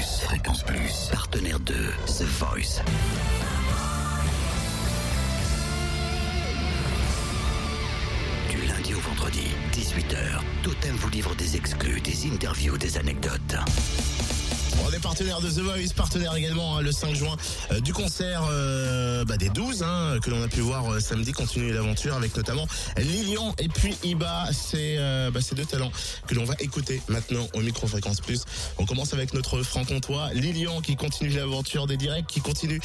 Fréquence Plus, partenaire de The Voice. Du lundi au vendredi, 18h, Totem vous livre des exclus, des interviews, des anecdotes. On est partenaire de The Voice, partenaire également hein, le 5 juin euh, du concert euh, bah, des 12 hein, que l'on a pu voir euh, samedi continuer l'aventure avec notamment Lilian et puis Iba. C'est euh, bah, ces deux talents que l'on va écouter maintenant au Microfréquence Plus. On commence avec notre franc-comtois Lilian qui continue l'aventure des directs, qui continue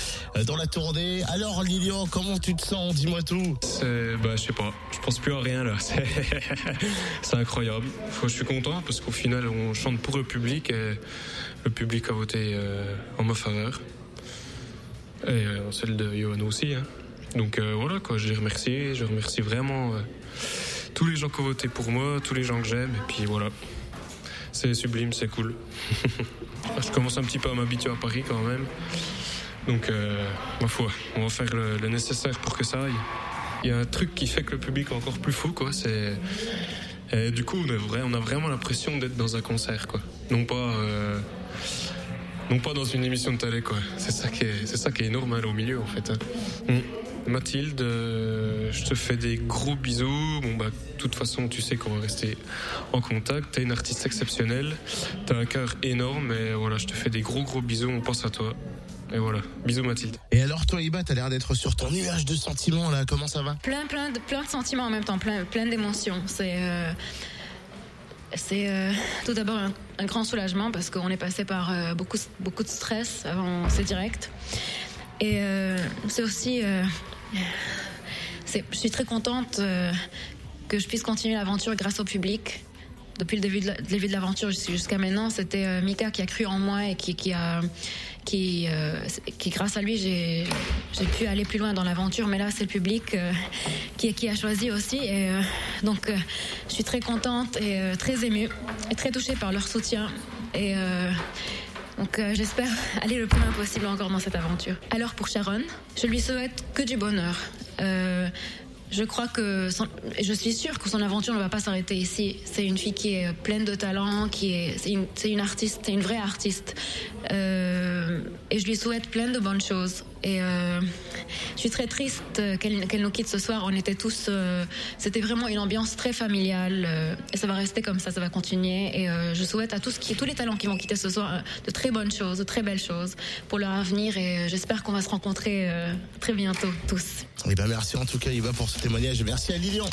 dans la tournée. Alors Lilian, comment tu te sens? Dis-moi tout. Bah, je sais pas, je pense plus à rien là. C'est, incroyable. Je suis content parce qu'au final, on chante pour le public et le public a voté euh, en ma faveur. Et euh, celle de Johan aussi. Hein. Donc euh, voilà, quoi, je les remercie. Je remercie vraiment tous les gens qui ont voté pour moi, tous les gens que j'aime. Et puis voilà, c'est sublime, c'est cool. je commence un petit peu à m'habituer à Paris quand même. Donc, ma foi, on va faire le, le nécessaire pour que ça aille. Il y a un truc qui fait que le public est encore plus fou, quoi. C'est et du coup, on, est vrai, on a vraiment l'impression d'être dans un concert, quoi. Non pas, euh, non pas dans une émission de télé, quoi. C'est ça qui est, c'est ça qui est énorme là, au milieu, en fait. hein. Mm. Mathilde, euh, je te fais des gros bisous. Bon bah, de toute façon, tu sais qu'on va rester en contact. T'es une artiste exceptionnelle. T'as un cœur énorme. Et voilà, je te fais des gros gros bisous. On pense à toi. Et voilà, bisous Mathilde. Et alors toi Iba, t'as l'air d'être sur ton nuage de sentiments là, comment ça va? Plein, plein de, plein de sentiments en même temps, plein, plein d'émotions. C'est, euh, c'est euh, tout d'abord un, un grand soulagement parce qu'on est passé par euh, beaucoup, beaucoup de stress avant ces directs. Et euh, c'est aussi, euh, c'est, je suis très contente euh, que je puisse continuer l'aventure grâce au public. Depuis le début de, l'aventure jusqu'- jusqu'à maintenant, c'était euh, Mika qui a cru en moi et qui, qui a, qui, euh, qui grâce à lui, j'ai, pu aller plus loin dans l'aventure. Mais là, c'est le public euh, qui, qui a choisi aussi. Et euh, donc, je suis très contente et très émue et très touchée par leur soutien. Et donc, j'espère aller le plus loin possible encore dans cette aventure. Alors, pour Sharon, je lui souhaite que du bonheur. Je crois que, je suis sûre que son aventure ne va pas s'arrêter ici. C'est une fille qui est pleine de talent, qui est, c'est une, c'est une artiste, c'est une vraie artiste. Euh, et je lui souhaite plein de bonnes choses. Et euh, je suis très triste qu'elle qu'elle nous quitte ce soir. On était tous, euh, c'était vraiment une ambiance très familiale. euh, et ça va rester comme ça, ça va continuer. Et je souhaite à tous, tous les talents qui vont quitter ce soir de très bonnes choses, de très belles choses pour leur avenir. Et j'espère qu'on va se rencontrer très bientôt tous. Eh ben merci en tout cas Iba pour ce témoignage et merci à Lilian.